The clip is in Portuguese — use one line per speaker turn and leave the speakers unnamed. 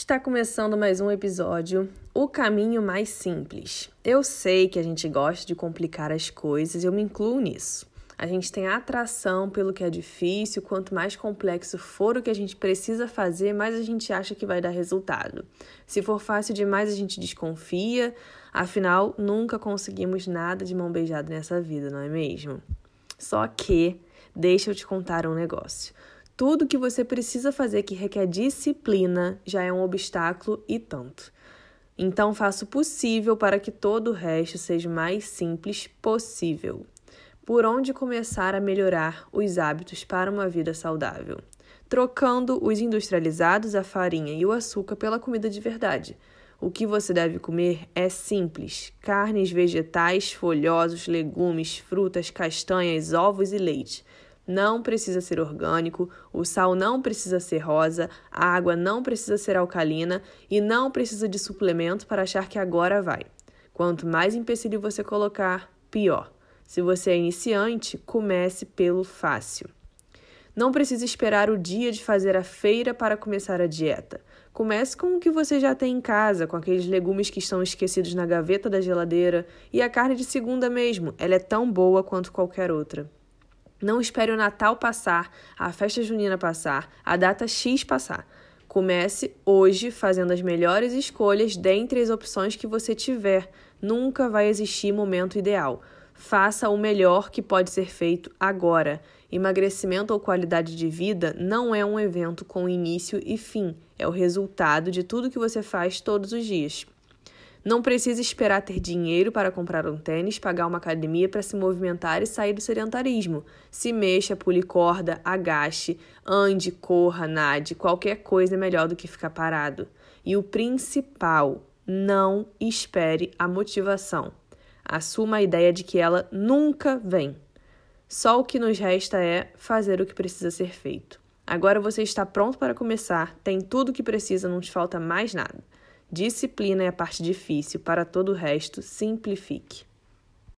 Está começando mais um episódio, O Caminho Mais Simples. Eu sei que a gente gosta de complicar as coisas, eu me incluo nisso. A gente tem atração pelo que é difícil, quanto mais complexo for o que a gente precisa fazer, mais a gente acha que vai dar resultado. Se for fácil demais, a gente desconfia, afinal, nunca conseguimos nada de mão beijada nessa vida, não é mesmo? Só que, deixa eu te contar um negócio. Tudo que você precisa fazer que requer disciplina já é um obstáculo e tanto. Então, faça o possível para que todo o resto seja o mais simples possível. Por onde começar a melhorar os hábitos para uma vida saudável? Trocando os industrializados, a farinha e o açúcar pela comida de verdade. O que você deve comer é simples: carnes, vegetais, folhosos, legumes, frutas, castanhas, ovos e leite não precisa ser orgânico, o sal não precisa ser rosa, a água não precisa ser alcalina e não precisa de suplemento para achar que agora vai. Quanto mais empecilho você colocar, pior. Se você é iniciante, comece pelo fácil. Não precisa esperar o dia de fazer a feira para começar a dieta. Comece com o que você já tem em casa, com aqueles legumes que estão esquecidos na gaveta da geladeira e a carne de segunda mesmo. Ela é tão boa quanto qualquer outra. Não espere o Natal passar, a festa junina passar, a data X passar. Comece hoje fazendo as melhores escolhas dentre as opções que você tiver. Nunca vai existir momento ideal. Faça o melhor que pode ser feito agora. Emagrecimento ou qualidade de vida não é um evento com início e fim, é o resultado de tudo que você faz todos os dias. Não precisa esperar ter dinheiro para comprar um tênis, pagar uma academia para se movimentar e sair do sedentarismo. Se mexa, pule corda, agache, ande, corra, nade, qualquer coisa é melhor do que ficar parado. E o principal, não espere a motivação. Assuma a ideia de que ela nunca vem. Só o que nos resta é fazer o que precisa ser feito. Agora você está pronto para começar, tem tudo o que precisa, não te falta mais nada. Disciplina é a parte difícil, para todo o resto, simplifique.